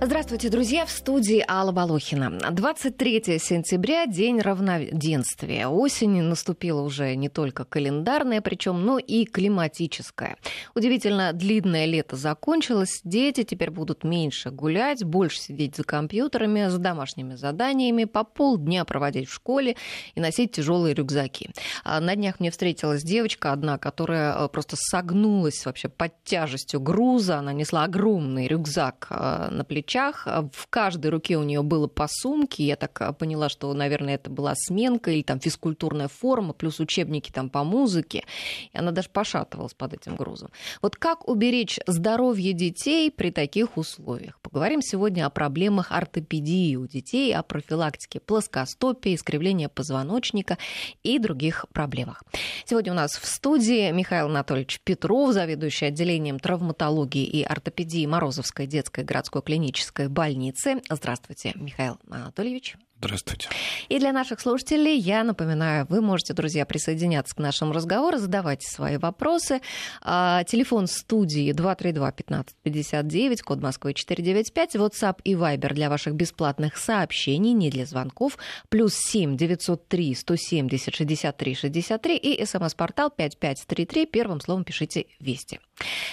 Здравствуйте, друзья, в студии Алла Балохина. 23 сентября, день равноденствия. Осень наступила уже не только календарная, причем, но и климатическая. Удивительно, длинное лето закончилось, дети теперь будут меньше гулять, больше сидеть за компьютерами, за домашними заданиями, по полдня проводить в школе и носить тяжелые рюкзаки. А на днях мне встретилась девочка одна, которая э, просто согнулась вообще под тяжестью груза, она несла огромный рюкзак э, на плече плечах. В каждой руке у нее было по сумке. Я так а, поняла, что, наверное, это была сменка или там физкультурная форма, плюс учебники там по музыке. И она даже пошатывалась под этим грузом. Вот как уберечь здоровье детей при таких условиях? Поговорим сегодня о проблемах ортопедии у детей, о профилактике плоскостопия, искривления позвоночника и других проблемах. Сегодня у нас в студии Михаил Анатольевич Петров, заведующий отделением травматологии и ортопедии Морозовской детской городской клинической клинической больницы. Здравствуйте, Михаил Анатольевич. Здравствуйте. И для наших слушателей я напоминаю, вы можете, друзья, присоединяться к нашему разговору, задавайте свои вопросы. А, телефон студии 232-1559, код Москвы 495, WhatsApp и Viber для ваших бесплатных сообщений, не для звонков, плюс 7 903 170 63 63 и смс-портал 5533, первым словом пишите «Вести».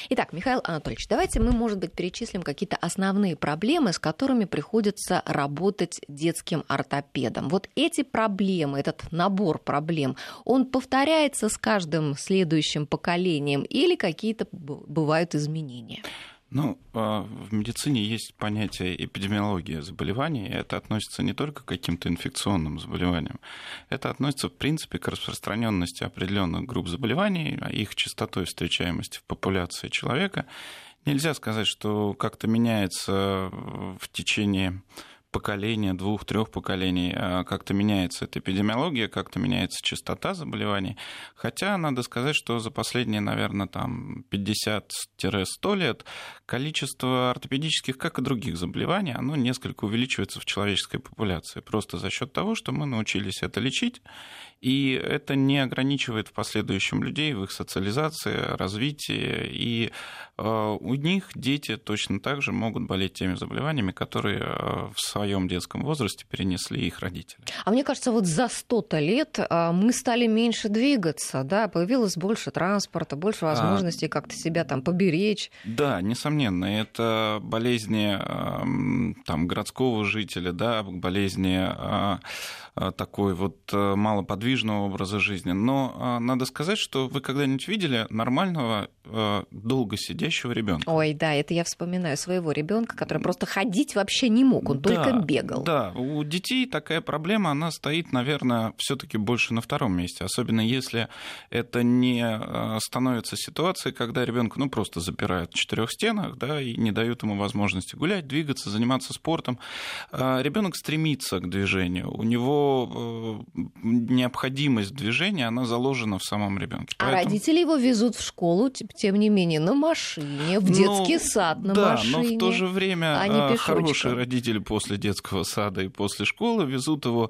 Итак, Михаил Анатольевич, давайте мы, может быть, перечислим какие-то основные проблемы, с которыми приходится работать детским ортопедом. Вот эти проблемы, этот набор проблем, он повторяется с каждым следующим поколением или какие-то бывают изменения? Ну, а, в медицине есть понятие эпидемиология заболеваний, и это относится не только к каким-то инфекционным заболеваниям, это относится, в принципе, к распространенности определенных групп заболеваний, а их частотой встречаемости в популяции человека. Нельзя сказать, что как-то меняется в течение поколения, двух-трех поколений а как-то меняется эта эпидемиология, как-то меняется частота заболеваний. Хотя надо сказать, что за последние, наверное, там 50-100 лет количество ортопедических, как и других заболеваний, оно несколько увеличивается в человеческой популяции. Просто за счет того, что мы научились это лечить, и это не ограничивает в последующем людей в их социализации, развитии. И э, у них дети точно так же могут болеть теми заболеваниями, которые э, в своем детском возрасте перенесли их родители. А мне кажется, вот за 100 лет э, мы стали меньше двигаться, да, появилось больше транспорта, больше а, возможностей а... как-то себя там поберечь. Да, несомненно, это болезни эм, там, городского жителя, да, болезни такой вот э, малоподвижного образа жизни. Но э, надо сказать, что вы когда-нибудь видели нормального долго сидящего ребенка? Ой, да, это я вспоминаю своего ребенка, который просто ходить вообще не мог, он да, только бегал. Да, у детей такая проблема, она стоит, наверное, все-таки больше на втором месте, особенно если это не становится ситуацией, когда ребенка ну просто запирают в четырех стенах, да, и не дают ему возможности гулять, двигаться, заниматься спортом. Ребенок стремится к движению, у него Э, необходимость движения, она заложена в самом ребенке. А Поэтому... родители его везут в школу, тем не менее, на машине, в детский ну, сад на да, машине. но в то же время а э, хорошие родители после детского сада и после школы везут его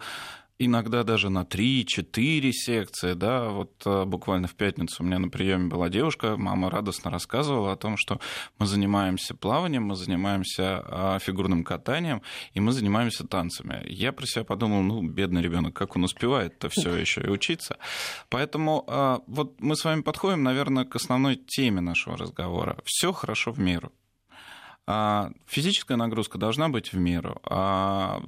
иногда даже на 3-4 секции, да, вот э, буквально в пятницу у меня на приеме была девушка, мама радостно рассказывала о том, что мы занимаемся плаванием, мы занимаемся а, фигурным катанием, и мы занимаемся танцами. Я про себя подумал, ну, бедный ребенок, как он успевает это все еще и учиться. Поэтому а, вот мы с вами подходим, наверное, к основной теме нашего разговора. Все хорошо в меру. А физическая нагрузка должна быть в меру. А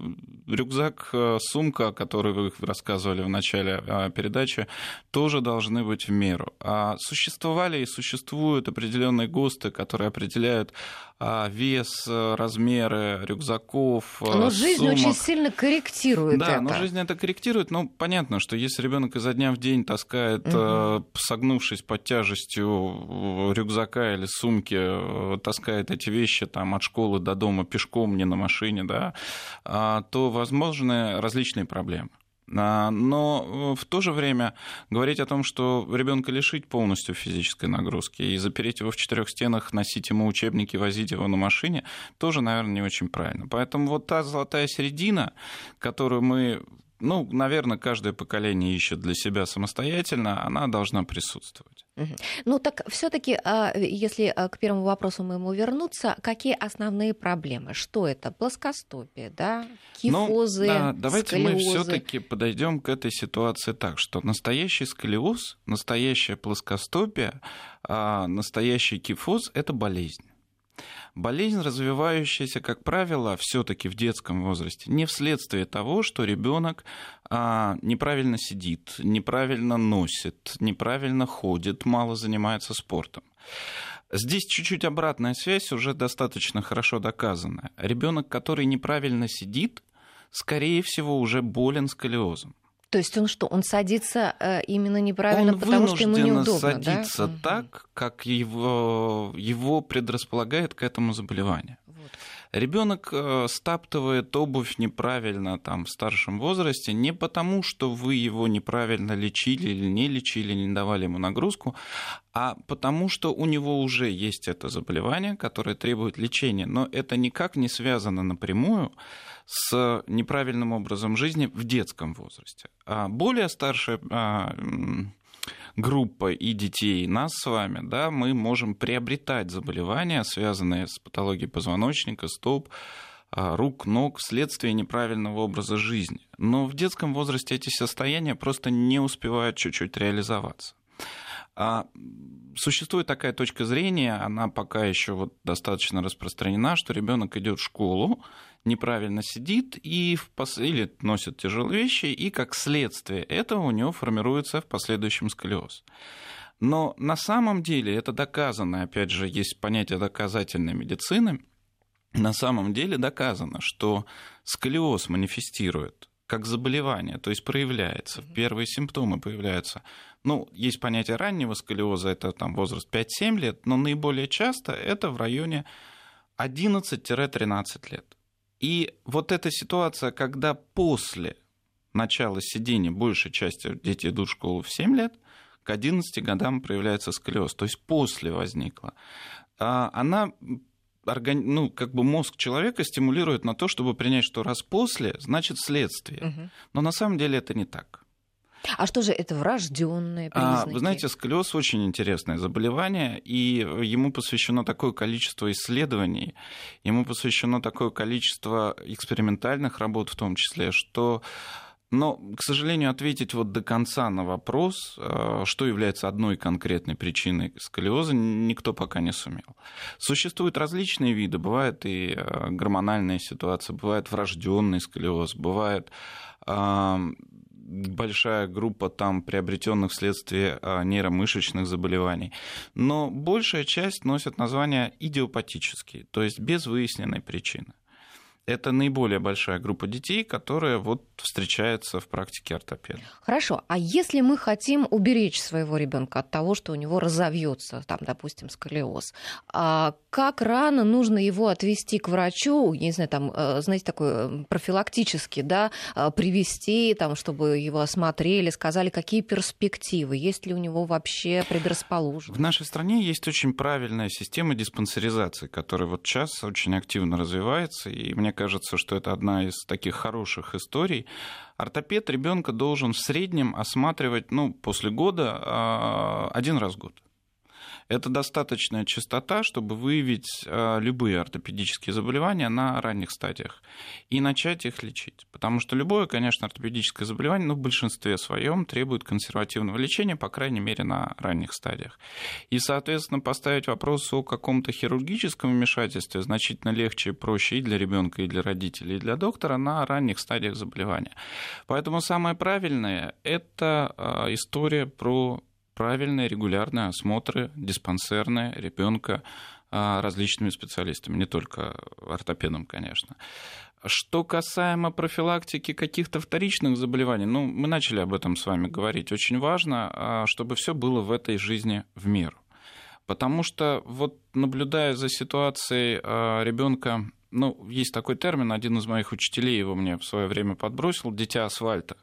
рюкзак, э, сумка, о которой вы рассказывали в начале а, передачи, тоже должны быть в меру. А существовали и существуют определенные ГОСТы, которые определяют а, вес, э, размеры рюкзаков. Э, но жизнь сумок. очень сильно корректирует да, это. но жизнь это корректирует. Но понятно, что если ребенок изо дня в день таскает, угу. согнувшись под тяжестью рюкзака или сумки, таскает эти вещи там, от школы до дома пешком, не на машине, да, а, то возможны различные проблемы. А, но э, в то же время говорить о том, что ребенка лишить полностью физической нагрузки и запереть его в четырех стенах, носить ему учебники, возить его на машине, тоже, наверное, не очень правильно. Поэтому вот та золотая середина, которую мы ну, наверное, каждое поколение ищет для себя самостоятельно, она должна присутствовать. Ну так все-таки, а, если а, к первому вопросу моему вернуться, какие основные проблемы? Что это? Плоскостопие, да? Кифозы, ну, да, давайте сколиозы. мы все-таки подойдем к этой ситуации так, что настоящий сколиоз, настоящее плоскостопие, а, настоящий кифоз – это болезнь. Болезнь, развивающаяся, как правило, все-таки в детском возрасте, не вследствие того, что ребенок а, неправильно сидит, неправильно носит, неправильно ходит, мало занимается спортом. Здесь чуть-чуть обратная связь уже достаточно хорошо доказана. Ребенок, который неправильно сидит, скорее всего, уже болен сколиозом. То есть он что, он садится э, именно неправильно, он потому что ему неудобно, садиться да? так, как его, его предрасполагает к этому заболеванию. Ребенок э, стаптывает обувь неправильно там, в старшем возрасте не потому, что вы его неправильно лечили или не лечили, не давали ему нагрузку, а потому что у него уже есть это заболевание, которое требует лечения. Но это никак не связано напрямую с неправильным образом жизни в детском возрасте. А более старшая а, группа и детей, нас с вами, да, мы можем приобретать заболевания, связанные с патологией позвоночника, стоп, а, рук, ног вследствие неправильного образа жизни. Но в детском возрасте эти состояния просто не успевают чуть-чуть реализоваться. А существует такая точка зрения, она пока еще вот достаточно распространена, что ребенок идет в школу, неправильно сидит и в пос... или носит тяжелые вещи, и как следствие этого у него формируется в последующем сколиоз. Но на самом деле это доказано, опять же, есть понятие доказательной медицины, на самом деле доказано, что сколиоз манифестирует как заболевание, то есть проявляется, первые симптомы появляются. Ну, есть понятие раннего сколиоза, это там возраст 5-7 лет, но наиболее часто это в районе 11-13 лет. И вот эта ситуация, когда после начала сидения большей части дети идут в школу в 7 лет, к 11 годам проявляется сколиоз, то есть после возникла, а она ну, как бы мозг человека стимулирует на то, чтобы принять, что раз после, значит следствие. Но на самом деле это не так. А что же это врожденные признаки? А, вы знаете, сколиоз очень интересное заболевание, и ему посвящено такое количество исследований, ему посвящено такое количество экспериментальных работ в том числе, что но, к сожалению, ответить вот до конца на вопрос, э, что является одной конкретной причиной сколиоза, никто пока не сумел. Существуют различные виды. Бывает и э, гормональная ситуация, бывает врожденный сколиоз, бывает большая группа там приобретенных вследствие а, нейромышечных заболеваний. Но большая часть носит название идиопатические, то есть без выясненной причины это наиболее большая группа детей, которая вот встречается в практике ортопеда. Хорошо, а если мы хотим уберечь своего ребенка от того, что у него разовьется, там, допустим, сколиоз, а как рано нужно его отвести к врачу, не знаю, там, э, знаете, такой э, профилактически, да, э, привести, там, чтобы его осмотрели, сказали, какие перспективы, есть ли у него вообще предрасположенность? В нашей стране есть очень правильная система диспансеризации, которая вот сейчас очень активно развивается, и мне кажется, что это одна из таких хороших историй. Ортопед ребенка должен в среднем осматривать, ну, после года а, один раз в год. Это достаточная частота, чтобы выявить а, любые ортопедические заболевания на ранних стадиях и начать их лечить. Потому что любое, конечно, ортопедическое заболевание, ну, в большинстве своем требует консервативного лечения, по крайней мере, на ранних стадиях. И, соответственно, поставить вопрос о каком-то хирургическом вмешательстве значительно легче и проще и для ребенка, и для родителей, и для доктора на ранних стадиях заболевания. Поэтому самое правильное – это а, история про правильные регулярные осмотры диспансерные ребенка а, различными специалистами, не только ортопедом, конечно. Что касаемо профилактики каких-то вторичных заболеваний, ну, мы начали об этом с вами говорить. Очень важно, а, чтобы все было в этой жизни в меру. Потому что вот наблюдая за ситуацией а, ребенка, ну, есть такой термин, один из моих учителей его мне в свое время подбросил, дитя асфальта.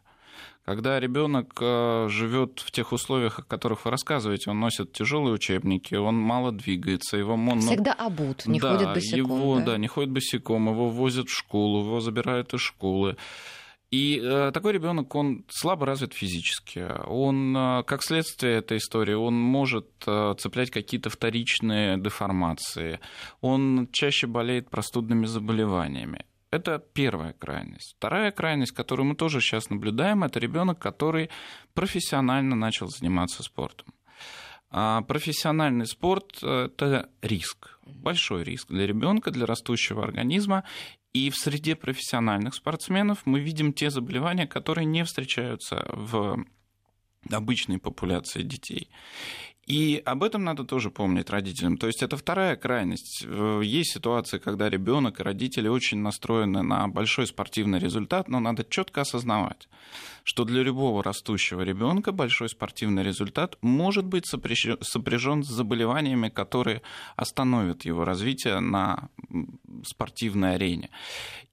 Когда ребенок э, живет в тех условиях, о которых вы рассказываете, он носит тяжелые учебники, он мало двигается, его он, всегда обут, не да, ходит босиком. Его, да? да, не ходит босиком, его возят в школу, его забирают из школы. И э, такой ребенок, он слабо развит физически. Он, э, как следствие этой истории, он может э, цеплять какие-то вторичные деформации. Он чаще болеет простудными заболеваниями. Это первая крайность. Вторая крайность, которую мы тоже сейчас наблюдаем, это ребенок, который профессионально начал заниматься спортом. А профессиональный спорт – это риск, большой риск для ребенка, для растущего организма. И в среде профессиональных спортсменов мы видим те заболевания, которые не встречаются в обычной популяции детей. И об этом надо тоже помнить родителям. То есть это вторая крайность. Э, есть ситуации, когда ребенок и родители очень настроены на большой спортивный результат, но надо четко осознавать, что для любого растущего ребенка большой спортивный результат может быть сопряжен с заболеваниями, которые остановят его развитие на спортивной арене.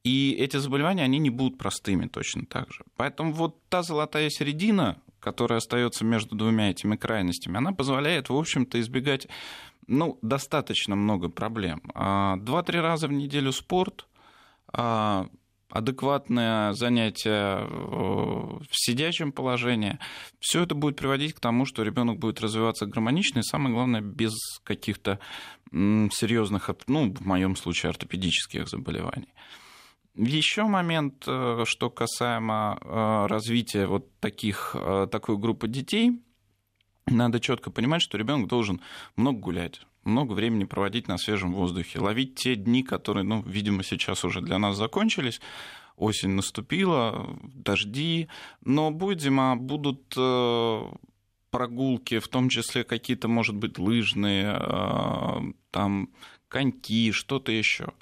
И эти заболевания, они не будут простыми точно так же. Поэтому вот та золотая середина, которая остается между двумя этими крайностями, она позволяет, в общем-то, избегать ну, достаточно много проблем. А, два-три раза в неделю спорт, а, адекватное занятие в сидячем положении, все это будет приводить к тому, что ребенок будет развиваться гармонично и, самое главное, без каких-то серьезных, ну, в моем случае, ортопедических заболеваний. Еще момент, э, что касаемо э, развития вот таких, э, такой группы детей, надо четко понимать, что ребенок должен много гулять, много времени проводить на свежем воздухе, ловить те дни, которые, ну, видимо, сейчас уже для нас закончились. Осень наступила, дожди, но будет зима, будут прогулки, в том числе какие-то, может быть, лыжные, там коньки, что-то еще.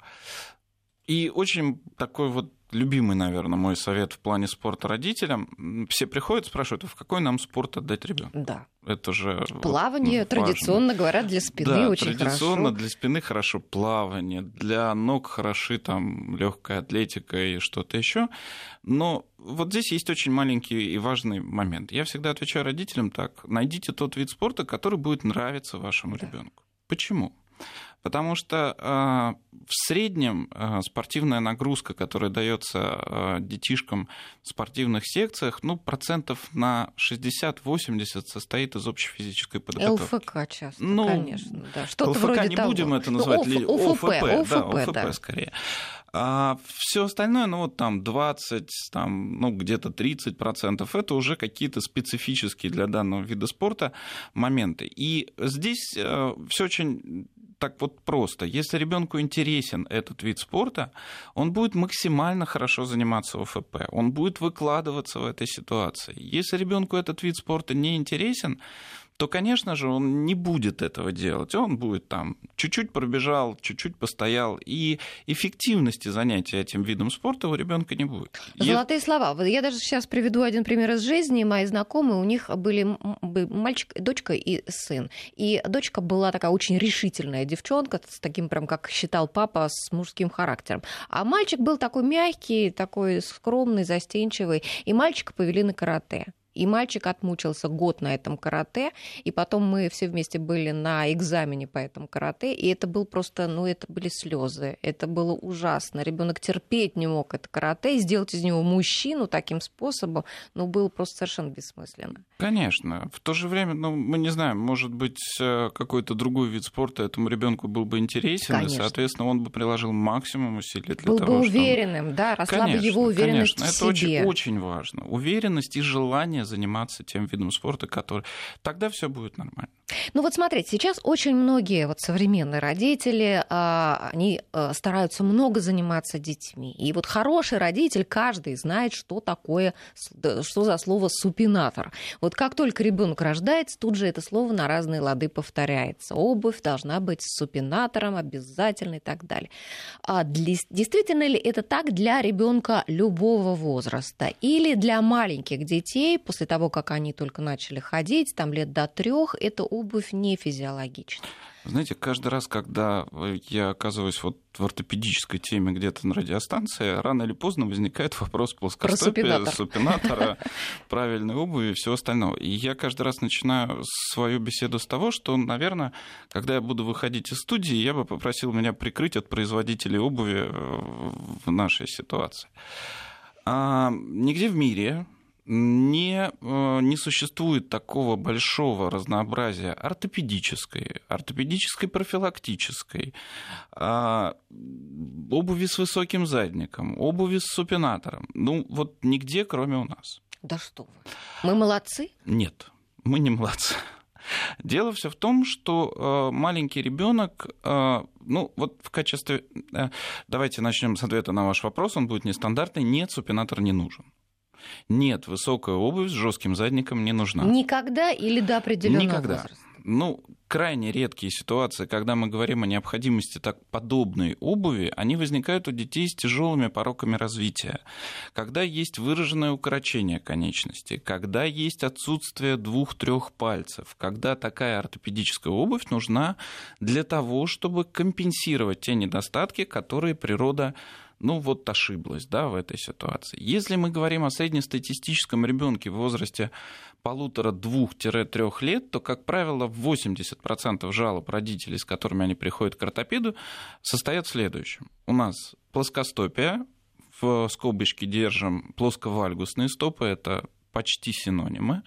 И очень такой вот любимый, наверное, мой совет в плане спорта родителям. Все приходят, спрашивают, «А в какой нам спорт отдать ребенку? Да. Это же плавание вот, традиционно говорят для спины да, очень традиционно хорошо. для спины хорошо плавание, для ног хороши там легкая атлетика и что-то еще. Но вот здесь есть очень маленький и важный момент. Я всегда отвечаю родителям так: найдите тот вид спорта, который будет нравиться вашему да. ребенку. Почему? Потому что а, в среднем а, спортивная нагрузка, которая дается а, детишкам в спортивных секциях, ну, процентов на 60-80 состоит из общей физической подготовки. ЛФК часто, ну, конечно. Да. Что-то ЛФК вроде не того. будем это называть, ну, ОФП, ОФП, ОФП, да, ОФП, ОФП да. скорее. А все остальное, ну вот там 20, там, ну где-то 30 процентов, это уже какие-то специфические для данного вида спорта моменты. И здесь э, все очень так вот просто. Если ребенку интересен этот вид спорта, он будет максимально хорошо заниматься в ОФП, он будет выкладываться в этой ситуации. Если ребенку этот вид спорта не интересен, то, конечно же, он не будет этого делать. Он будет там чуть-чуть пробежал, чуть-чуть постоял, и эффективности занятия этим видом спорта у ребенка не будет. Золотые Я... слова. Я даже сейчас приведу один пример из жизни. Мои знакомые, у них были мальчик, дочка и сын. И дочка была такая очень решительная девчонка, с таким прям, как считал папа, с мужским характером. А мальчик был такой мягкий, такой скромный, застенчивый. И мальчика повели на карате. И мальчик отмучился год на этом карате, и потом мы все вместе были на экзамене по этому карате, и это был просто, ну, это были слезы, это было ужасно. Ребенок терпеть не мог это карате, и сделать из него мужчину таким способом, ну, было просто совершенно бессмысленно. Конечно. В то же время, ну, мы не знаем, может быть, э, какой-то другой вид спорта этому ребенку был бы интересен, конечно. и, соответственно, он бы приложил максимум усилий для был того, бы уверенным, чтобы... да, росла конечно, бы его уверенность конечно. в себе. Это очень, очень важно. Уверенность и желание заниматься тем видом спорта, который... Тогда все будет нормально. Ну вот смотрите, сейчас очень многие вот современные родители, а, они а, стараются много заниматься детьми. И вот хороший родитель, каждый знает, что такое, что за слово супинатор. Вот как только ребенок рождается, тут же это слово на разные лады повторяется. Обувь должна быть с супинатором обязательно и так далее. А для, действительно ли это так для ребенка любого возраста или для маленьких детей после того, как они только начали ходить, там лет до трех, это обувь не физиологична. Знаете, каждый раз, когда я оказываюсь вот в ортопедической теме где-то на радиостанции, рано или поздно возникает вопрос плоскостопия, супинатора, правильной обуви и всего остального. И я каждый раз начинаю свою беседу с того, что, наверное, когда я буду выходить из студии, я бы попросил меня прикрыть от производителей обуви в нашей ситуации. А, нигде в мире не, э, не существует такого большого разнообразия ортопедической, ортопедической профилактической, а, обуви с высоким задником, обуви с супинатором. Ну, вот нигде, кроме у нас. Да что вы. Мы молодцы? Нет, мы не молодцы. Дело все в том, что э, маленький ребенок, э, ну вот в качестве, давайте начнем с ответа на ваш вопрос, он будет нестандартный. Нет, супинатор не нужен. Нет, высокая обувь с жестким задником не нужна. Никогда или до определенного Никогда. возраста? Ну, крайне редкие ситуации, когда мы говорим о необходимости так подобной обуви, они возникают у детей с тяжелыми пороками развития, когда есть выраженное укорочение конечности, когда есть отсутствие двух-трех пальцев, когда такая ортопедическая обувь нужна для того, чтобы компенсировать те недостатки, которые природа ну вот ошиблась да, в этой ситуации. Если мы говорим о среднестатистическом ребенке в возрасте полутора-двух-трех лет, то, как правило, 80% жалоб родителей, с которыми они приходят к ортопеду, состоят в следующем. У нас плоскостопия, в скобочке держим плосковальгусные стопы, это почти синонимы.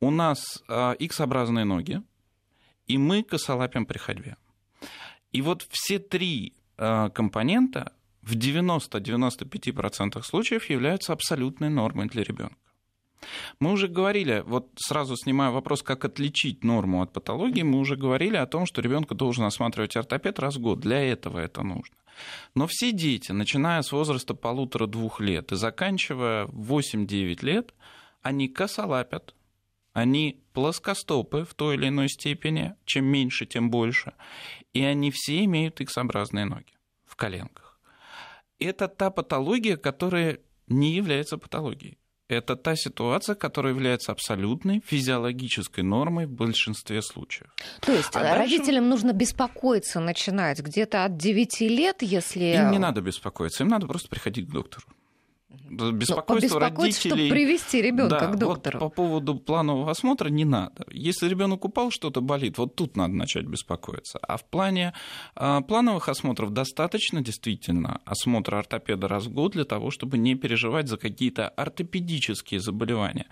У нас X-образные а, ноги, и мы косолапим при ходьбе. И вот все три а, компонента в 90-95% случаев являются абсолютной нормой для ребенка. Мы уже говорили, вот сразу снимая вопрос, как отличить норму от патологии, мы уже говорили о том, что ребенка должен осматривать ортопед раз в год. Для этого это нужно. Но все дети, начиная с возраста полутора-двух лет и заканчивая 8-9 лет, они косолапят, они плоскостопы в той или иной степени, чем меньше, тем больше, и они все имеют X-образные ноги в коленках. Это та патология, которая не является патологией это та ситуация, которая является абсолютной физиологической нормой в большинстве случаев. То есть а родителям дальше... нужно беспокоиться начинать где-то от 9 лет, если... Им не надо беспокоиться, им надо просто приходить к доктору. Беспокойство родителей... чтобы привести ребенка да, к доктору. Вот по поводу планового осмотра не надо. Если ребенок упал, что-то болит, вот тут надо начать беспокоиться. А в плане а, плановых осмотров достаточно действительно осмотра ортопеда раз в год для того, чтобы не переживать за какие-то ортопедические заболевания.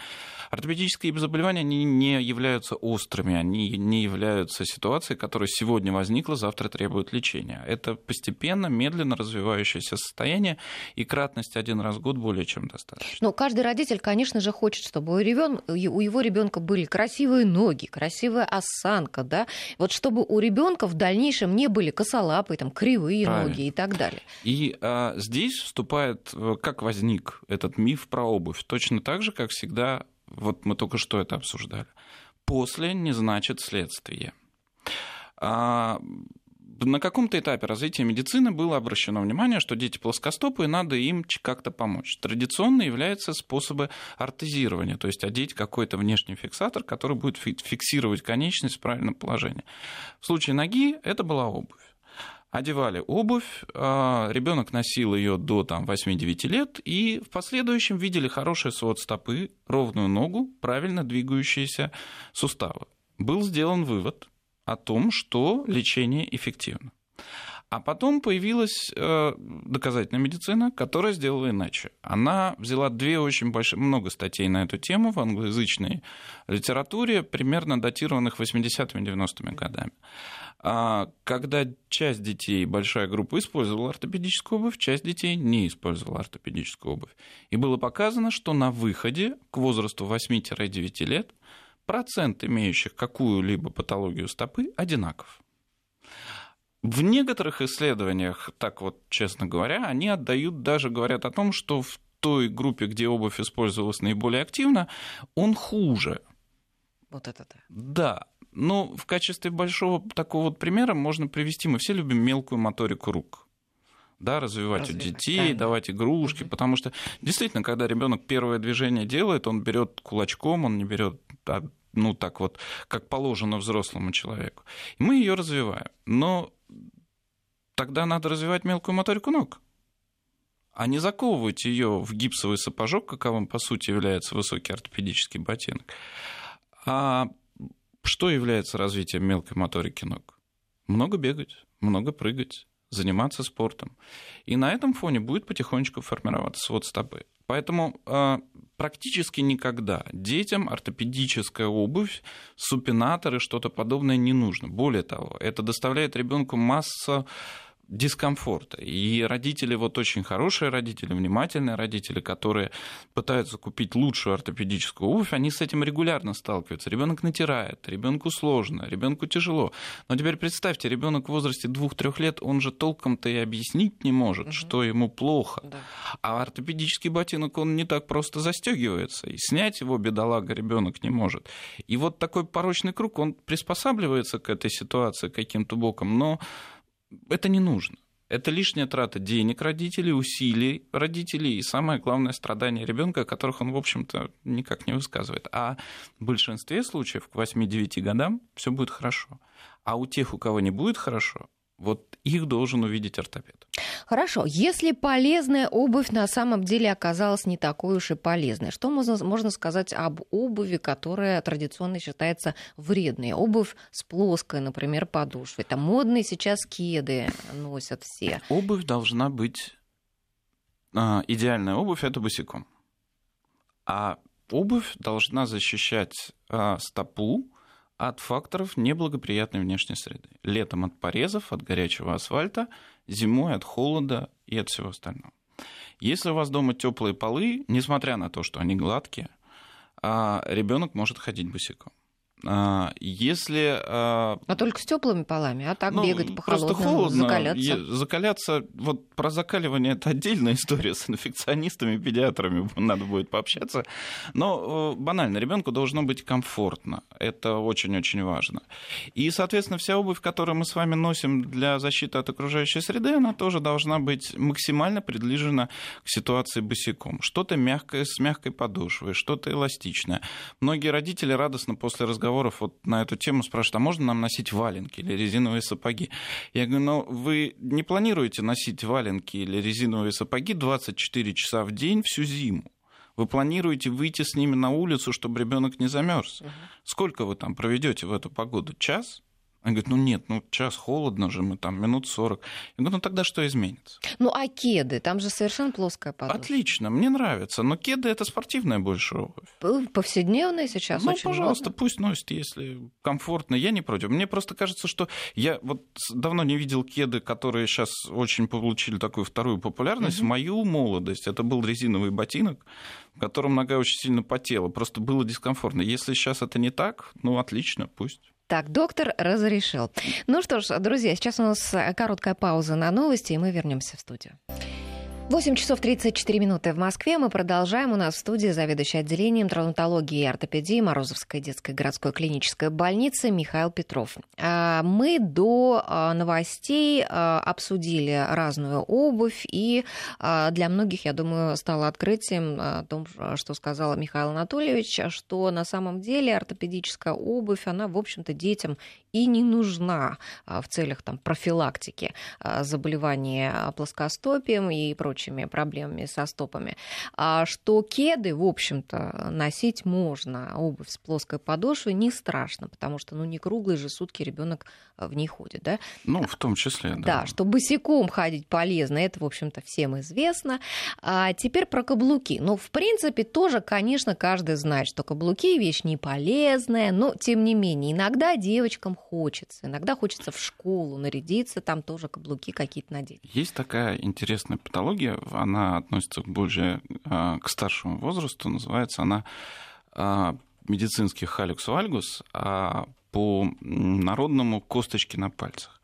Ортопедические заболевания они не являются острыми, они не являются ситуацией, которая сегодня возникла, завтра требует лечения. Это постепенно, медленно развивающееся состояние, и кратность один раз в год более чем достаточно. Но каждый родитель, конечно же, хочет, чтобы у, ребен... у его ребенка были красивые ноги, красивая осанка, да, вот чтобы у ребенка в дальнейшем не были косолапые, там, кривые Правильно. ноги и так далее. И а, здесь вступает, э, как возник этот миф про обувь, точно так же, как всегда вот мы только что это обсуждали. После не значит следствие. А на каком-то этапе развития медицины было обращено внимание, что дети плоскостопы, и надо им как-то помочь. Традиционно являются способы артезирования, то есть одеть какой-то внешний фиксатор, который будет фиксировать конечность в правильном положении. В случае ноги это была обувь одевали обувь, а, ребенок носил ее до там, 8-9 лет, и в последующем видели хороший свод стопы, ровную ногу, правильно двигающиеся суставы. Был сделан вывод о том, что лечение эффективно. А потом появилась э, доказательная медицина, которая сделала иначе. Она взяла две очень большие, много статей на эту тему в англоязычной литературе, примерно датированных 80-ми 90-ми годами. А когда часть детей, большая группа, использовала ортопедическую обувь, часть детей не использовала ортопедическую обувь. И было показано, что на выходе к возрасту 8-9 лет процент имеющих какую-либо патологию стопы одинаков. В некоторых исследованиях, так вот, честно говоря, они отдают, даже говорят о том, что в той группе, где обувь использовалась наиболее активно, он хуже. Вот это да. Да, но в качестве большого такого вот примера можно привести, мы все любим мелкую моторику рук да, развивать, развивать у детей, конечно. давать игрушки, угу. потому что действительно, когда ребенок первое движение делает, он берет кулачком, он не берет ну так вот, как положено взрослому человеку. И мы ее развиваем. Но тогда надо развивать мелкую моторику ног а не заковывать ее в гипсовый сапожок, каковым по сути является высокий ортопедический ботинок. А что является развитием мелкой моторики ног? Много бегать, много прыгать, заниматься спортом. И на этом фоне будет потихонечку формироваться свод стопы. Поэтому э, практически никогда детям ортопедическая обувь, супинаторы, что-то подобное не нужно. Более того, это доставляет ребенку массу дискомфорта. И родители, вот очень хорошие родители, внимательные родители, которые пытаются купить лучшую ортопедическую обувь, они с этим регулярно сталкиваются. Ребенок натирает, ребенку сложно, ребенку тяжело. Но теперь представьте, ребенок в возрасте 2-3 лет, он же толком-то и объяснить не может, угу. что ему плохо. Да. А ортопедический ботинок, он не так просто застегивается. И снять его бедолага ребенок не может. И вот такой порочный круг, он приспосабливается к этой ситуации каким-то боком, но это не нужно. Это лишняя трата денег родителей, усилий родителей и самое главное страдание ребенка, о которых он, в общем-то, никак не высказывает. А в большинстве случаев к 8-9 годам все будет хорошо. А у тех, у кого не будет хорошо, вот их должен увидеть ортопед. Хорошо. Если полезная обувь на самом деле оказалась не такой уж и полезной, что можно, можно сказать об обуви, которая традиционно считается вредной? Обувь с плоской, например, подошвой. Там модные сейчас кеды носят все. Обувь должна быть... А, идеальная обувь – это босиком. А обувь должна защищать а, стопу от факторов неблагоприятной внешней среды. Летом от порезов, от горячего асфальта, зимой от холода и от всего остального. Если у вас дома теплые полы, несмотря на то, что они гладкие, а, ребенок может ходить босиком. А, если... А, только с теплыми полами, а так ну, бегать по холодным, холодно, закаляться? Закаляться, вот про закаливание это отдельная история с инфекционистами, педиатрами, надо будет пообщаться. Но э, банально, ребенку должно быть комфортно, это очень-очень важно. И, соответственно, вся обувь, которую мы с вами носим для защиты от окружающей среды, она тоже должна быть максимально приближена к ситуации босиком. Что-то мягкое с мягкой подошвой, что-то эластичное. Многие родители радостно после разговора разговоров вот на эту тему спрашивают, а можно нам носить валенки или резиновые сапоги? Я говорю, ну вы не планируете носить валенки или резиновые сапоги 24 часа в день всю зиму? Вы планируете выйти с ними на улицу, чтобы ребенок не замерз? Угу. Сколько вы там проведете в эту погоду? Час? Он говорит, ну нет, ну час холодно же, мы там минут 40. Я говорю, ну тогда что изменится? Ну а кеды? Там же совершенно плоская подошва. Отлично, мне нравится. Но кеды это спортивная больше обувь. Повседневная сейчас ну, очень пожалуйста, модно. пусть носит, если комфортно. Я не против. Мне просто кажется, что я вот давно не видел кеды, которые сейчас очень получили такую вторую популярность. Угу. В мою молодость это был резиновый ботинок, в котором нога очень сильно потела. Просто было дискомфортно. Если сейчас это не так, ну отлично, пусть. Так, доктор разрешил. Ну что ж, друзья, сейчас у нас короткая пауза на новости, и мы вернемся в студию. 8 часов 34 минуты в Москве. Мы продолжаем. У нас в студии заведующий отделением травматологии и ортопедии Морозовской детской городской клинической больницы Михаил Петров. А, мы до а, новостей а, обсудили разную обувь, и для многих, я думаю, стало открытием о том, что сказал Михаил Анатольевич, что на самом деле ортопедическая обувь, она, в общем-то, детям и не нужна в целях там, профилактики заболеваний плоскостопием и прочим прочими проблемами со стопами, а что кеды, в общем-то, носить можно, обувь с плоской подошвой не страшно, потому что, ну, не круглые же сутки ребенок в ней ходит, да? Ну, в том числе, да. Да, что босиком ходить полезно, это, в общем-то, всем известно. А теперь про каблуки. Ну, в принципе, тоже, конечно, каждый знает, что каблуки вещь не полезная, но, тем не менее, иногда девочкам хочется, иногда хочется в школу нарядиться, там тоже каблуки какие-то надеть. Есть такая интересная патология, она относится больше а, к старшему возрасту, называется она а, медицинский халюкс вальгус, а по народному косточки на пальцах.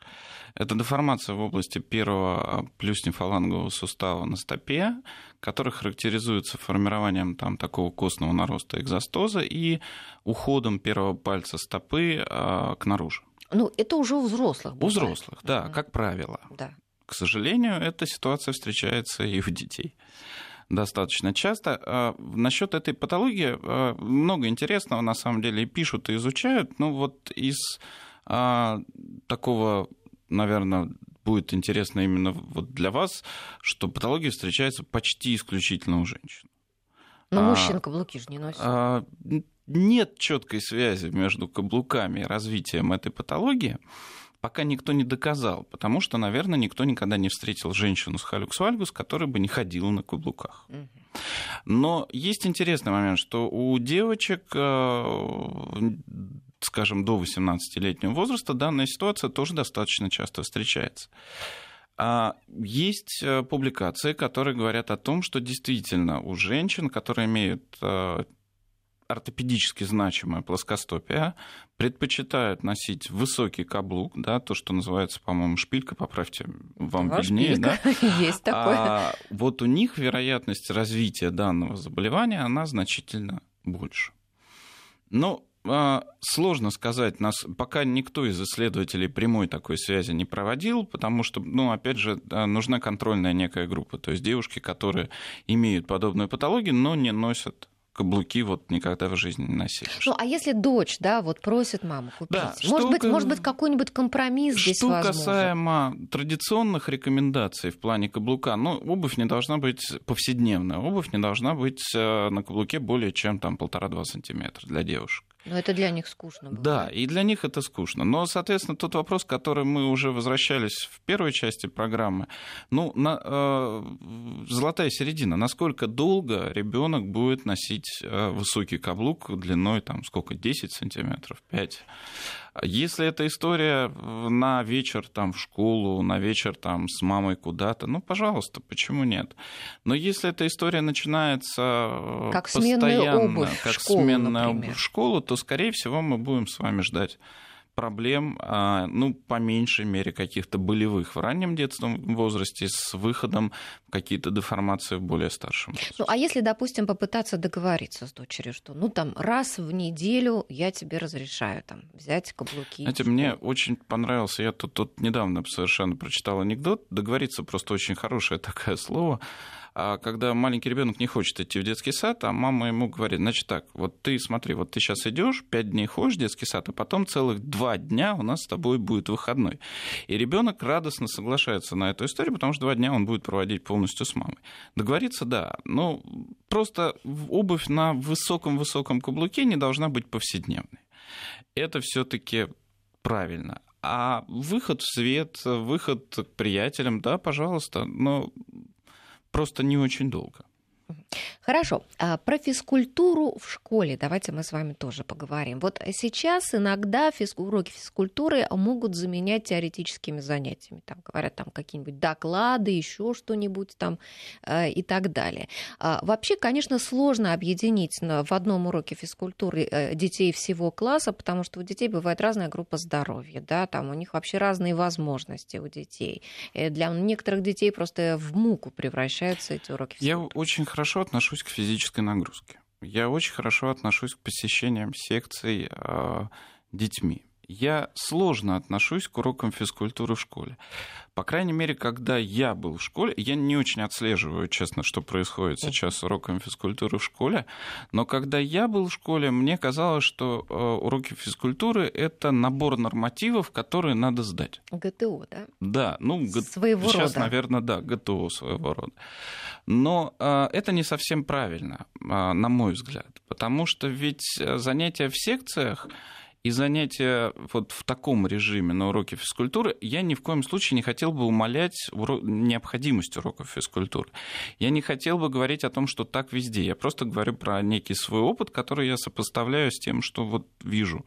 Это деформация в области первого плюснефалангового сустава на стопе, который характеризуется формированием там, такого костного нароста экзостоза и уходом первого пальца стопы а, к наружу. Ну, это уже у взрослых. Бывает. У взрослых, да, как правило. Да. К сожалению, эта ситуация встречается и у детей достаточно часто. А насчет этой патологии а, много интересного на самом деле и пишут, и изучают. Ну вот из а, такого, наверное, будет интересно именно вот для вас, что патология встречается почти исключительно у женщин. Но а, мужчин каблуки же не носят. А, нет четкой связи между каблуками и развитием этой патологии. Пока никто не доказал, потому что, наверное, никто никогда не встретил женщину с халюкс вальгус, которая бы не ходила на каблуках. Но есть интересный момент, что у девочек, э, скажем, до 18-летнего возраста данная ситуация тоже достаточно часто встречается. А есть э, публикации, которые говорят о том, что действительно у женщин, которые имеют э, ортопедически значимая плоскостопия, предпочитают носить высокий каблук, да, то, что называется, по-моему, шпилька, поправьте, вам да, виднее, шпилька. да? Есть такое. А вот у них вероятность развития данного заболевания, она значительно больше. Но а, сложно сказать, нас пока никто из исследователей прямой такой связи не проводил, потому что, ну, опять же, нужна контрольная некая группа, то есть девушки, которые имеют подобную патологию, но не носят каблуки вот никогда в жизни не носили. Ну, а если дочь, да, вот просит маму купить? Да, может, что быть, может быть, какой-нибудь компромисс здесь Что возможен? касаемо традиционных рекомендаций в плане каблука, ну, обувь не должна быть повседневная, обувь не должна быть э, на каблуке более чем там полтора-два сантиметра для девушек. Но это для них скучно было. Да, и для них это скучно. Но, соответственно, тот вопрос, который мы уже возвращались в первой части программы, ну, на, э, золотая середина. Насколько долго ребенок будет носить э, высокий каблук длиной, там, сколько, 10 сантиметров, 5? Если эта история на вечер там в школу, на вечер там с мамой куда-то, ну, пожалуйста, почему нет? Но если эта история начинается э, Как сменная постоянно, обувь в как школу, сменная например. обувь в школу, то, скорее всего, мы будем с вами ждать проблем, а, ну, по меньшей мере, каких-то болевых в раннем детском возрасте с выходом какие-то деформации в более старшем возрасте. Ну, а если, допустим, попытаться договориться с дочерью, что, ну, там, раз в неделю я тебе разрешаю, там, взять каблуки. Знаете, в мне очень понравился, я тут, тут недавно совершенно прочитал анекдот, договориться просто очень хорошее такое слово, А когда маленький ребенок не хочет идти в детский сад, а мама ему говорит, значит так, вот ты смотри, вот ты сейчас идешь, пять дней ходишь в детский сад, а потом целых два дня у нас с тобой будет выходной. И ребенок радостно соглашается на эту историю, потому что два дня он будет проводить полностью с мамой. Договориться, да, но просто обувь на высоком-высоком каблуке не должна быть повседневной. Это все-таки правильно. А выход в свет, выход к приятелям, да, пожалуйста, но просто не очень долго. Хорошо. А про физкультуру в школе давайте мы с вами тоже поговорим. Вот сейчас иногда физ... уроки физкультуры могут заменять теоретическими занятиями. Там говорят там какие-нибудь доклады, еще что-нибудь там э, и так далее. А, вообще, конечно, сложно объединить в одном уроке физкультуры э, детей всего класса, потому что у детей бывает разная группа здоровья, да, там у них вообще разные возможности у детей. Э, для некоторых детей просто в муку превращаются эти уроки Я физкультуры. очень хорошо отношусь к физической нагрузке. Я очень хорошо отношусь к посещениям секций э, детьми. Я сложно отношусь к урокам физкультуры в школе. По крайней мере, когда я был в школе, я не очень отслеживаю, честно, что происходит сейчас с уроками физкультуры в школе, но когда я был в школе, мне казалось, что э, уроки физкультуры — это набор нормативов, которые надо сдать. ГТО, да? Да, ну, г- Своего сейчас, рода. наверное, да, ГТО своего рода. Но э, это не совсем правильно, э, на мой взгляд, потому что ведь занятия в секциях и занятия вот в таком режиме на уроке физкультуры, я ни в коем случае не хотел бы умалять уро- необходимость уроков физкультуры. Я не хотел бы говорить о том, что так везде. Я просто говорю про некий свой опыт, который я сопоставляю с тем, что вот вижу.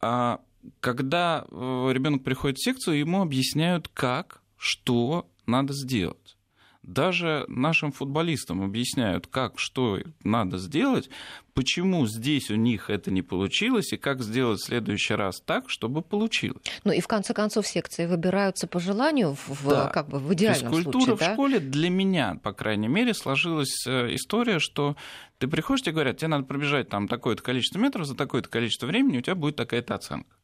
А когда ребенок приходит в секцию, ему объясняют, как, что надо сделать. Даже нашим футболистам объясняют, как, что надо сделать, почему здесь у них это не получилось, и как сделать в следующий раз так, чтобы получилось. Ну и в конце концов секции выбираются по желанию в, Да. как бы в идеальном Физкультура случае, в да? школе для меня, по крайней мере, сложилась э, история, что ты приходишь, тебе говорят, тебе надо пробежать там такое-то количество метров за такое-то количество времени, у тебя будет такая-то оценка.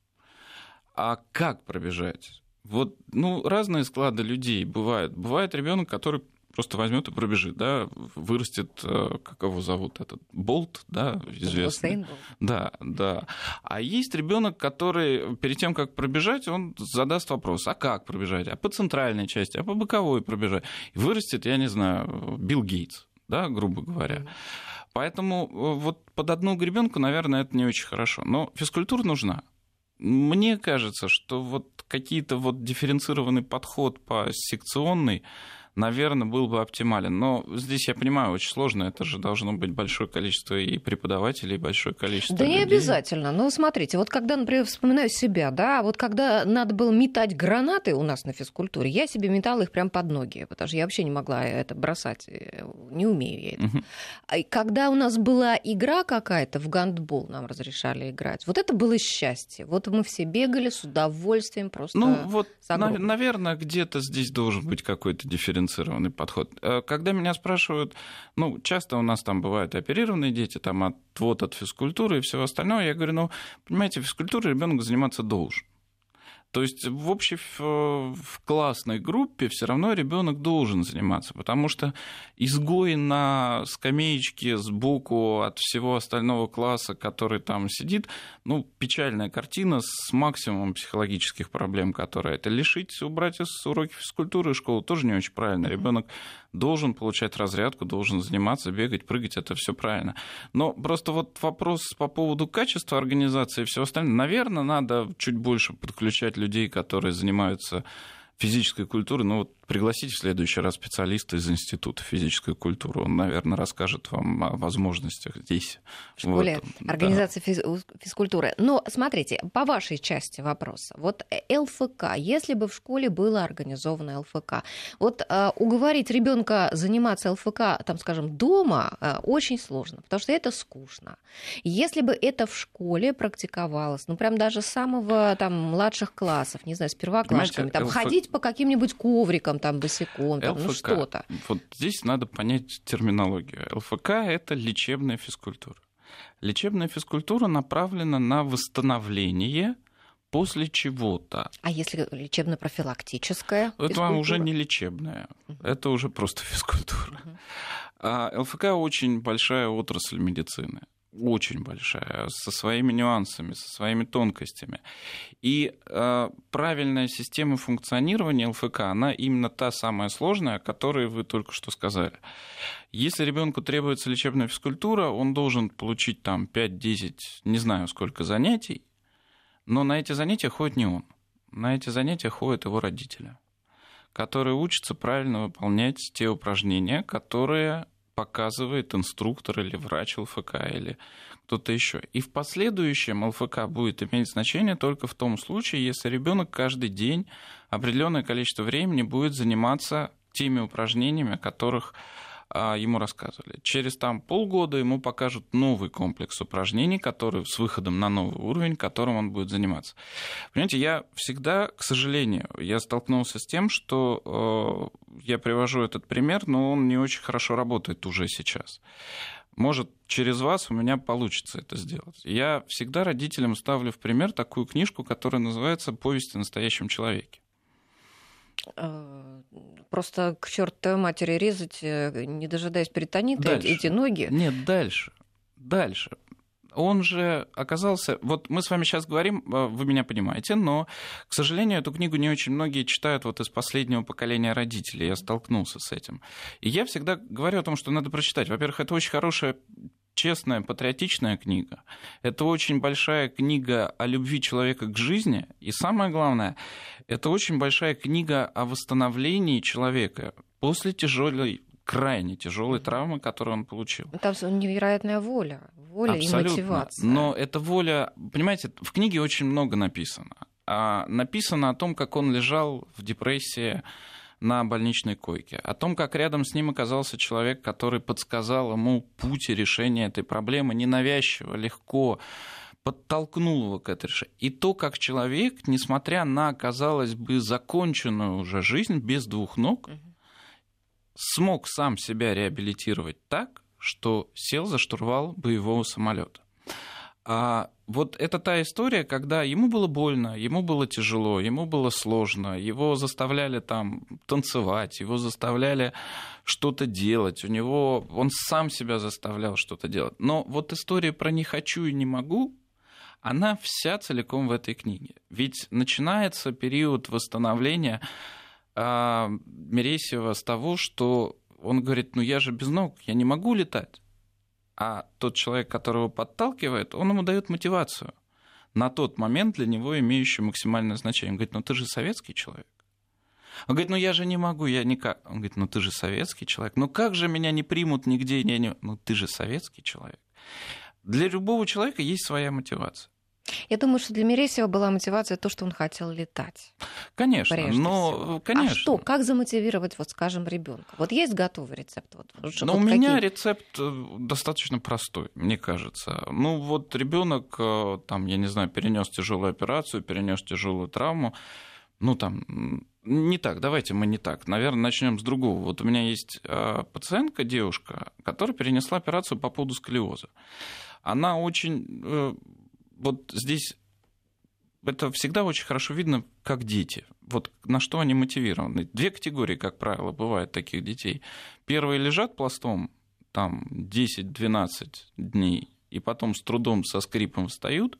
А как пробежать? Вот, ну, разные склады людей бывают. Бывает ребенок, который просто возьмет и пробежит, да, вырастет, э, как его зовут, этот Болт, да, известный. Да, да. А есть ребенок, который перед тем, как пробежать, он задаст вопрос, а как пробежать, а по центральной части, а по боковой пробежать. И вырастет, я не знаю, Билл Гейтс, да, грубо говоря. Поэтому э, вот под одну гребенку, наверное, это не очень хорошо. Но физкультура нужна. Мне кажется, что вот какие-то вот дифференцированный подход по секционной наверное, был бы оптимален. Но здесь я понимаю, очень сложно. Это же должно быть большое количество и преподавателей, и большое количество Да людей. не обязательно. Ну, смотрите, вот когда, например, вспоминаю себя, да, вот когда надо было метать гранаты у нас на физкультуре, я себе метала их прям под ноги, потому что я вообще не могла это бросать. Э, не умею я это. Угу. А когда у нас была игра какая-то, в гандбол нам разрешали играть, вот это было счастье. Вот мы все бегали с удовольствием просто. Ну, вот, на, наверное, где-то здесь должен быть какой-то дифференциал дифференцированный подход. Э, когда меня спрашивают, ну, часто у нас там бывают оперированные дети, там отвод от физкультуры и всего остального, я говорю, ну, понимаете, физкультурой ребенок заниматься должен. То есть в общей в классной группе все равно ребенок должен заниматься, потому что изгой на скамеечке сбоку от всего остального класса, который там сидит, ну, печальная картина с максимумом психологических проблем, которые это лишить, убрать из уроки физкультуры из школы тоже не очень правильно. Ребенок должен получать разрядку, должен заниматься, бегать, прыгать, это все правильно. Но просто вот вопрос по поводу качества организации и всего остального, наверное, надо чуть больше подключать людей, которые занимаются физической культуры. Ну вот пригласите в следующий раз специалиста из Института физической культуры. Он, наверное, расскажет вам о возможностях здесь. В школе вот, организации да. физкультуры. Но смотрите, по вашей части вопроса. Вот ЛФК, если бы в школе было организовано ЛФК, вот э, уговорить ребенка заниматься ЛФК, там, скажем, дома э, очень сложно, потому что это скучно. Если бы это в школе практиковалось, ну прям даже с самого там младших классов, не знаю, с первоклашками, там ЛФ... ходить по каким-нибудь коврикам, босиком, там, босиком, там, ну что-то. Вот здесь надо понять терминологию. ЛФК – это лечебная физкультура. Лечебная физкультура направлена на восстановление после чего-то. А если лечебно-профилактическая? Это физкультура? уже не лечебная, угу. это уже просто физкультура. Угу. А ЛФК очень большая отрасль медицины очень большая, со своими нюансами, со своими тонкостями. И э, правильная система функционирования ЛФК, она именно та самая сложная, о которой вы только что сказали. Если ребенку требуется лечебная физкультура, он должен получить там 5-10, не знаю сколько занятий, но на эти занятия ходит не он. На эти занятия ходят его родители, которые учатся правильно выполнять те упражнения, которые показывает инструктор или врач ЛФК или кто-то еще. И в последующем ЛФК будет иметь значение только в том случае, если ребенок каждый день определенное количество времени будет заниматься теми упражнениями, о которых ему рассказывали. Через там полгода ему покажут новый комплекс упражнений, который с выходом на новый уровень, которым он будет заниматься. Понимаете, я всегда, к сожалению, я столкнулся с тем, что э, я привожу этот пример, но он не очень хорошо работает уже сейчас. Может, через вас у меня получится это сделать. Я всегда родителям ставлю в пример такую книжку, которая называется «Повесть о настоящем человеке». Э, просто к чертовой матери резать, э, не дожидаясь перитонита, эти ноги. Нет, дальше. Дальше. Он же оказался... Вот мы с вами сейчас говорим, э, вы меня понимаете, но, к сожалению, эту книгу не очень многие читают вот из последнего поколения родителей. Я столкнулся с этим. И я всегда говорю о том, что надо прочитать. Во-первых, это очень хорошая честная, патриотичная книга. Это очень большая книга о любви человека к жизни. И самое главное, это очень большая книга о восстановлении человека после тяжелой крайне тяжелой травмы, которую он получил. Там невероятная воля, воля Абсолютно. и мотивация. Но эта воля, понимаете, в книге очень много написано. А написано о том, как он лежал в депрессии, на больничной койке, о том, как рядом с ним оказался человек, который подсказал ему путь решения этой проблемы ненавязчиво, легко, подтолкнул его к этой решению. И то, как человек, несмотря на, казалось бы, законченную уже жизнь без двух ног, смог сам себя реабилитировать так, что сел за штурвал боевого самолета. А вот это та история, когда ему было больно, ему было тяжело, ему было сложно, его заставляли там танцевать, его заставляли что-то делать, у него он сам себя заставлял что-то делать. Но вот история про не хочу и не могу, она вся целиком в этой книге. Ведь начинается период восстановления э, Мересьева с того, что он говорит, ну я же без ног, я не могу летать а тот человек, которого подталкивает, он ему дает мотивацию. на тот момент для него имеющую максимальное значение. Он говорит, ну ты же советский человек. Он говорит, ну я же не могу, я никак. Он говорит, ну ты же советский человек. Ну как же меня не примут нигде? Я не... Ну ты же советский человек. Для любого человека есть своя мотивация. Я думаю, что для Мересиева была мотивация то, что он хотел летать. Конечно, но всего. конечно. А что, как замотивировать, вот, скажем, ребенка? Вот есть готовый рецепт? Вот, но вот у меня какие? рецепт э, достаточно простой, мне кажется. Ну вот ребенок, э, там, я не знаю, перенес тяжелую операцию, перенес тяжелую травму, ну там не так, давайте мы не так. Наверное, начнем с другого. Вот у меня есть э, пациентка, девушка, которая перенесла операцию по поводу сколиоза. Она очень вот здесь это всегда очень хорошо видно, как дети. Вот на что они мотивированы. Две категории, как правило, бывают таких детей. Первые лежат пластом там 10-12 дней, и потом с трудом, со скрипом встают.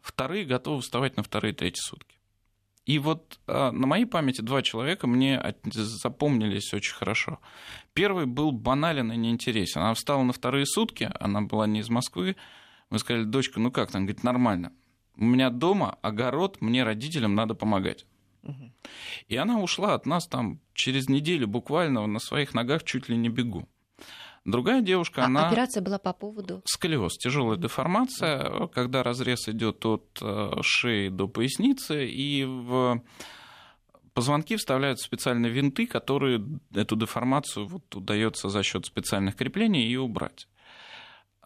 Вторые готовы вставать на вторые-третьи сутки. И вот а, на моей памяти два человека мне запомнились очень хорошо. Первый был банален и неинтересен. Она встала на вторые сутки, она была не из Москвы, мы сказали, дочка, ну как там? Говорит, нормально. У меня дома огород, мне родителям надо помогать. И она ушла от нас там через неделю буквально на своих ногах чуть ли не бегу. Другая девушка, а она... Операция была по поводу? Сколиоз, тяжелая деформация, когда разрез идет от э, шеи до поясницы, и в позвонки вставляют специальные винты, которые эту деформацию вот удается за счет специальных креплений ее убрать.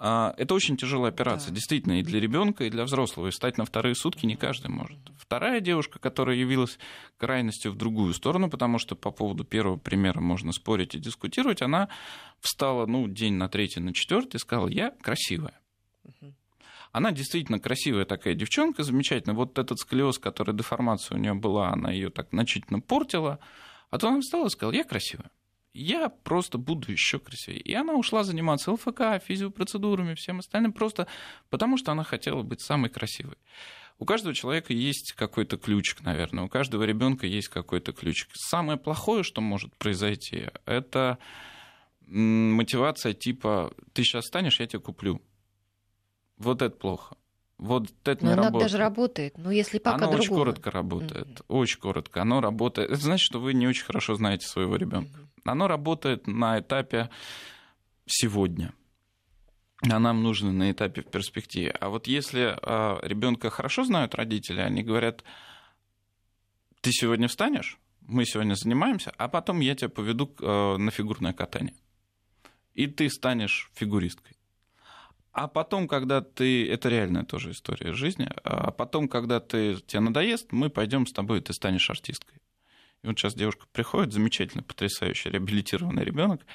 А, это очень тяжелая операция, да. действительно, и для ребенка, и для взрослого. И встать на вторые сутки не каждый может. Вторая девушка, которая явилась крайностью в другую сторону, потому что по поводу первого примера можно спорить и дискутировать, она встала, ну, день на третий, на четвертый и сказала, я красивая. Она действительно красивая такая девчонка, замечательная. Вот этот сколиоз, который деформация у нее была, она ее так значительно портила. А то она встала и сказала, я красивая я просто буду еще красивее. И она ушла заниматься ЛФК, физиопроцедурами, всем остальным, просто потому что она хотела быть самой красивой. У каждого человека есть какой-то ключик, наверное, у каждого ребенка есть какой-то ключик. Самое плохое, что может произойти, это мотивация типа «ты сейчас станешь, я тебе куплю». Вот это плохо. Вот это но не работает. даже работает, но если пока Она другого. очень коротко работает, mm-hmm. очень коротко. Оно работает. Это значит, что вы не очень хорошо знаете своего ребенка. Mm-hmm. Оно работает на этапе сегодня а нам нужно на этапе в перспективе. А вот если а, ребенка хорошо знают родители, они говорят, ты сегодня встанешь, мы сегодня занимаемся, а потом я тебя поведу а, на фигурное катание. И ты станешь фигуристкой. А потом, когда ты... Это реальная тоже история жизни. А потом, когда ты... тебе надоест, мы пойдем с тобой, и ты станешь артисткой. И вот сейчас девушка приходит, замечательно, потрясающий, реабилитированный ребенок.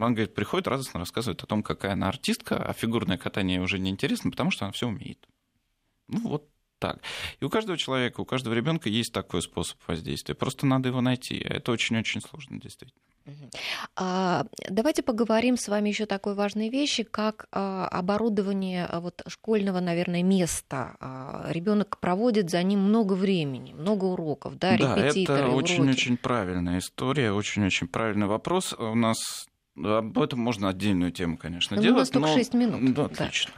Он говорит, приходит, радостно рассказывает о том, какая она артистка, а фигурное катание уже не интересно, потому что она все умеет. Ну вот так. И у каждого человека, у каждого ребенка есть такой способ воздействия. Просто надо его найти. Это очень-очень сложно, действительно. А, давайте поговорим с вами еще такой важной вещи, как а, оборудование а, вот, школьного, наверное, места. Ребенок проводит за ним много времени, много уроков, да, да это очень-очень правильная история, очень-очень правильный вопрос. У нас об этом можно отдельную тему, конечно, но ну, делать. У нас только но... 6 минут. Да, отлично.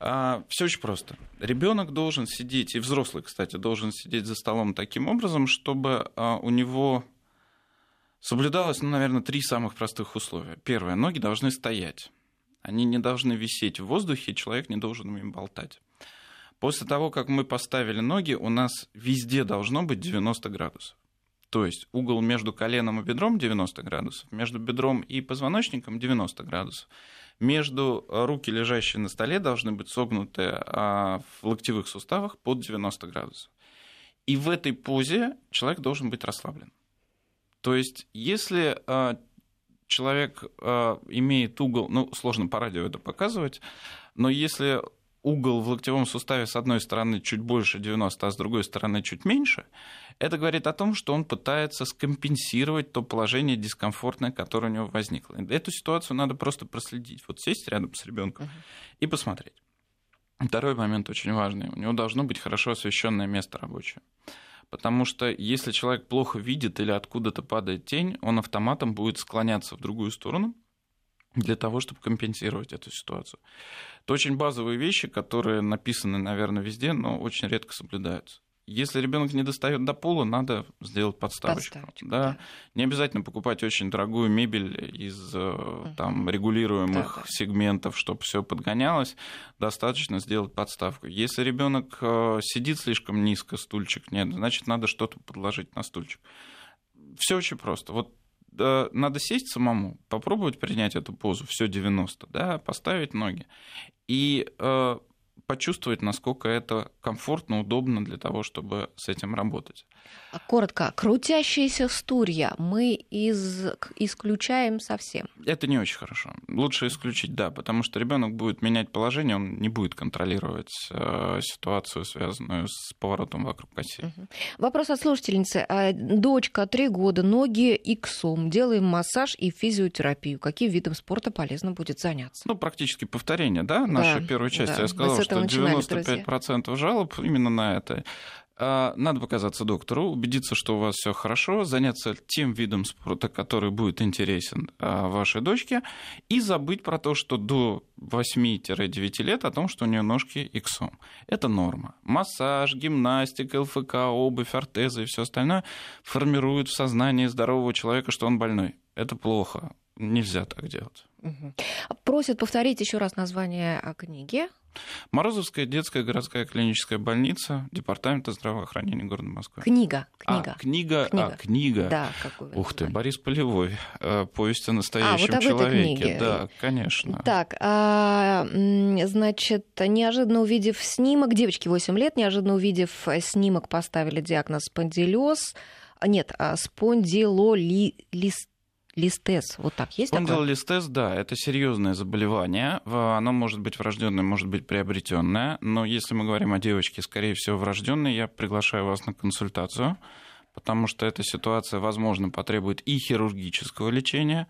Да. Все очень просто. Ребенок должен сидеть, и взрослый, кстати, должен сидеть за столом таким образом, чтобы у него Соблюдалось, ну, наверное, три самых простых условия. Первое, ноги должны стоять. Они не должны висеть в воздухе, человек не должен им болтать. После того, как мы поставили ноги, у нас везде должно быть 90 градусов. То есть угол между коленом и бедром 90 градусов, между бедром и позвоночником 90 градусов. Между руки, лежащие на столе, должны быть согнуты а, в локтевых суставах под 90 градусов. И в этой позе человек должен быть расслаблен. То есть, если а, человек а, имеет угол, ну, сложно по радио это показывать, но если угол в локтевом суставе с одной стороны чуть больше 90, а с другой стороны чуть меньше, это говорит о том, что он пытается скомпенсировать то положение дискомфортное, которое у него возникло. Эту ситуацию надо просто проследить, вот сесть рядом с ребенком uh-huh. и посмотреть. Второй момент очень важный. У него должно быть хорошо освещенное место рабочее. Потому что если человек плохо видит или откуда-то падает тень, он автоматом будет склоняться в другую сторону, для того, чтобы компенсировать эту ситуацию. Это очень базовые вещи, которые написаны, наверное, везде, но очень редко соблюдаются. Если ребенок не достает до пола, надо сделать подставочку. подставочку да. да. Не обязательно покупать очень дорогую мебель из угу. там, регулируемых да, да. сегментов, чтобы все подгонялось. Достаточно сделать подставку. Если ребенок э, сидит слишком низко, стульчик нет, значит, надо что-то подложить на стульчик. Все очень просто. Вот надо сесть самому, попробовать принять эту позу, все 90, да, поставить ноги. И э, почувствовать, насколько это комфортно, удобно для того, чтобы с этим работать. А коротко, крутящиеся стулья мы из... исключаем совсем. Это не очень хорошо. Лучше исключить, да, потому что ребенок будет менять положение, он не будет контролировать э, ситуацию, связанную с поворотом вокруг оси. Угу. Вопрос от слушательницы. А, дочка, три года, ноги иксом, делаем массаж и физиотерапию. Каким видом спорта полезно будет заняться? Ну, практически повторение, да, нашей да, первой части. Да. Я сказал, что 95% друзья. жалоб именно на это. А, надо показаться доктору, убедиться, что у вас все хорошо, заняться тем видом спорта, который будет интересен а, вашей дочке, и забыть про то, что до 8-9 лет о том, что у нее ножки иксом. Это норма. Массаж, гимнастика, ЛФК, обувь, ортезы и все остальное формируют в сознании здорового человека, что он больной. Это плохо. Нельзя так делать. Угу. Просят повторить еще раз название книги. Морозовская детская городская клиническая больница Департамента здравоохранения города Москвы. Книга. Книга. А, книга. книга. А, книга. Да, какой Ух ты, Борис Полевой. Э, повесть о настоящем а, вот человеке. Да, конечно. Так, а, значит, неожиданно увидев снимок, девочке 8 лет, неожиданно увидев снимок, поставили диагноз спондилоз. Нет, а, спондилолист листез, вот так есть Спондилолистез, да, это серьезное заболевание. Оно может быть врожденное, может быть приобретенное. Но если мы говорим о девочке, скорее всего, врожденной, я приглашаю вас на консультацию, потому что эта ситуация, возможно, потребует и хирургического лечения,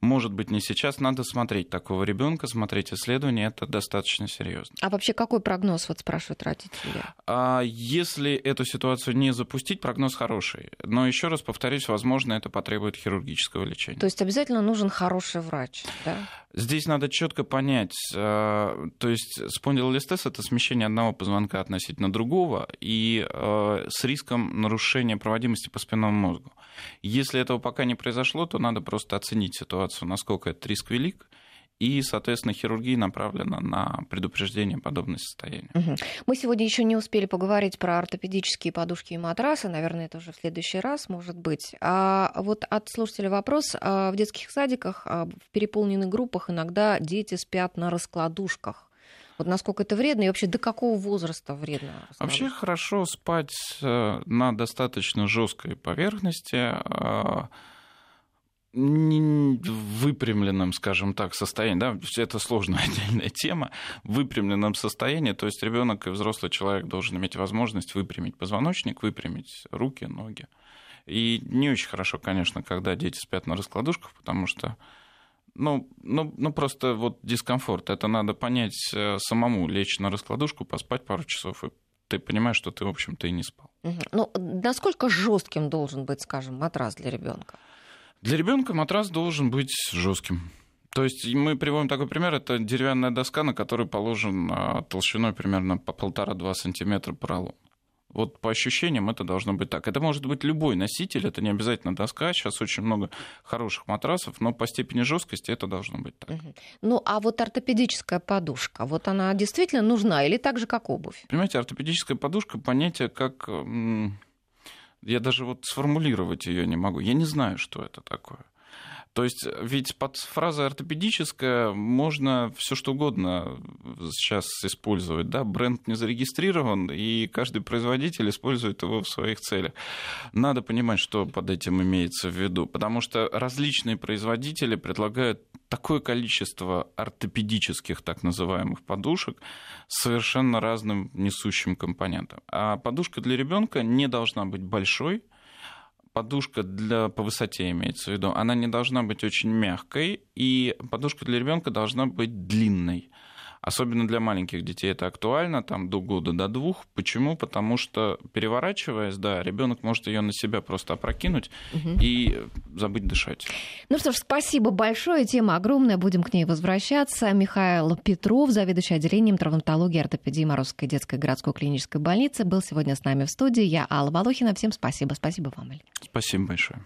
может быть, не сейчас. Надо смотреть такого ребенка, смотреть исследования, это достаточно серьезно. А вообще какой прогноз, вот спрашивают родители? А если эту ситуацию не запустить, прогноз хороший. Но еще раз повторюсь, возможно, это потребует хирургического лечения. То есть обязательно нужен хороший врач, да? Здесь надо четко понять, э, то есть спондилолистез – это смещение одного позвонка относительно другого и э, с риском нарушения проводимости по спинному мозгу. Если этого пока не произошло, то надо просто оценить ситуацию, насколько этот риск велик, и, соответственно, хирургия направлена на предупреждение подобных состояний. Угу. Мы сегодня еще не успели поговорить про ортопедические подушки и матрасы, наверное, это уже в следующий раз, может быть. А вот от слушателя вопрос. А в детских садиках, а в переполненных группах иногда дети спят на раскладушках. Вот насколько это вредно и вообще до какого возраста вредно? Вообще хорошо спать э, на достаточно жесткой поверхности, а, выпрямленном, скажем так, состоянии, да, это сложная отдельная тема, в выпрямленном состоянии, то есть ребенок и взрослый человек должен иметь возможность выпрямить позвоночник, выпрямить руки, ноги. И не очень хорошо, конечно, когда дети спят на раскладушках, потому что ну, ну, ну, просто вот дискомфорт. Это надо понять э, самому, лечь на раскладушку, поспать пару часов, и ты понимаешь, что ты, в общем-то, и не спал. Ну, насколько жестким должен быть, скажем, матрас для ребенка? Для ребенка матрас должен быть жестким. То есть мы приводим такой пример, это деревянная доска, на которой положен а, толщиной примерно по полтора-два сантиметра поролон. Вот по ощущениям это должно быть так. Это может быть любой носитель, это не обязательно доска. Сейчас очень много хороших матрасов, но по степени жесткости это должно быть так. Ну, а вот ортопедическая подушка, вот она действительно нужна или так же, как обувь? Понимаете, ортопедическая подушка понятие как я даже вот сформулировать ее не могу. Я не знаю, что это такое. То есть ведь под фразой ортопедическая можно все что угодно сейчас использовать. Да? Бренд не зарегистрирован, и каждый производитель использует его в своих целях. Надо понимать, что под этим имеется в виду, потому что различные производители предлагают такое количество ортопедических так называемых подушек с совершенно разным несущим компонентом. А подушка для ребенка не должна быть большой, подушка для, по высоте имеется в виду, она не должна быть очень мягкой, и подушка для ребенка должна быть длинной. Особенно для маленьких детей это актуально, там до года, до двух. Почему? Потому что переворачиваясь, да, ребенок может ее на себя просто опрокинуть угу. и забыть дышать. Ну что ж, спасибо большое. Тема огромная, будем к ней возвращаться. Михаил Петров, заведующий отделением травматологии и ортопедии Морозской детской городской клинической больницы, был сегодня с нами в студии. Я Алла Волохина. Всем спасибо. Спасибо вам, Эль. Спасибо большое.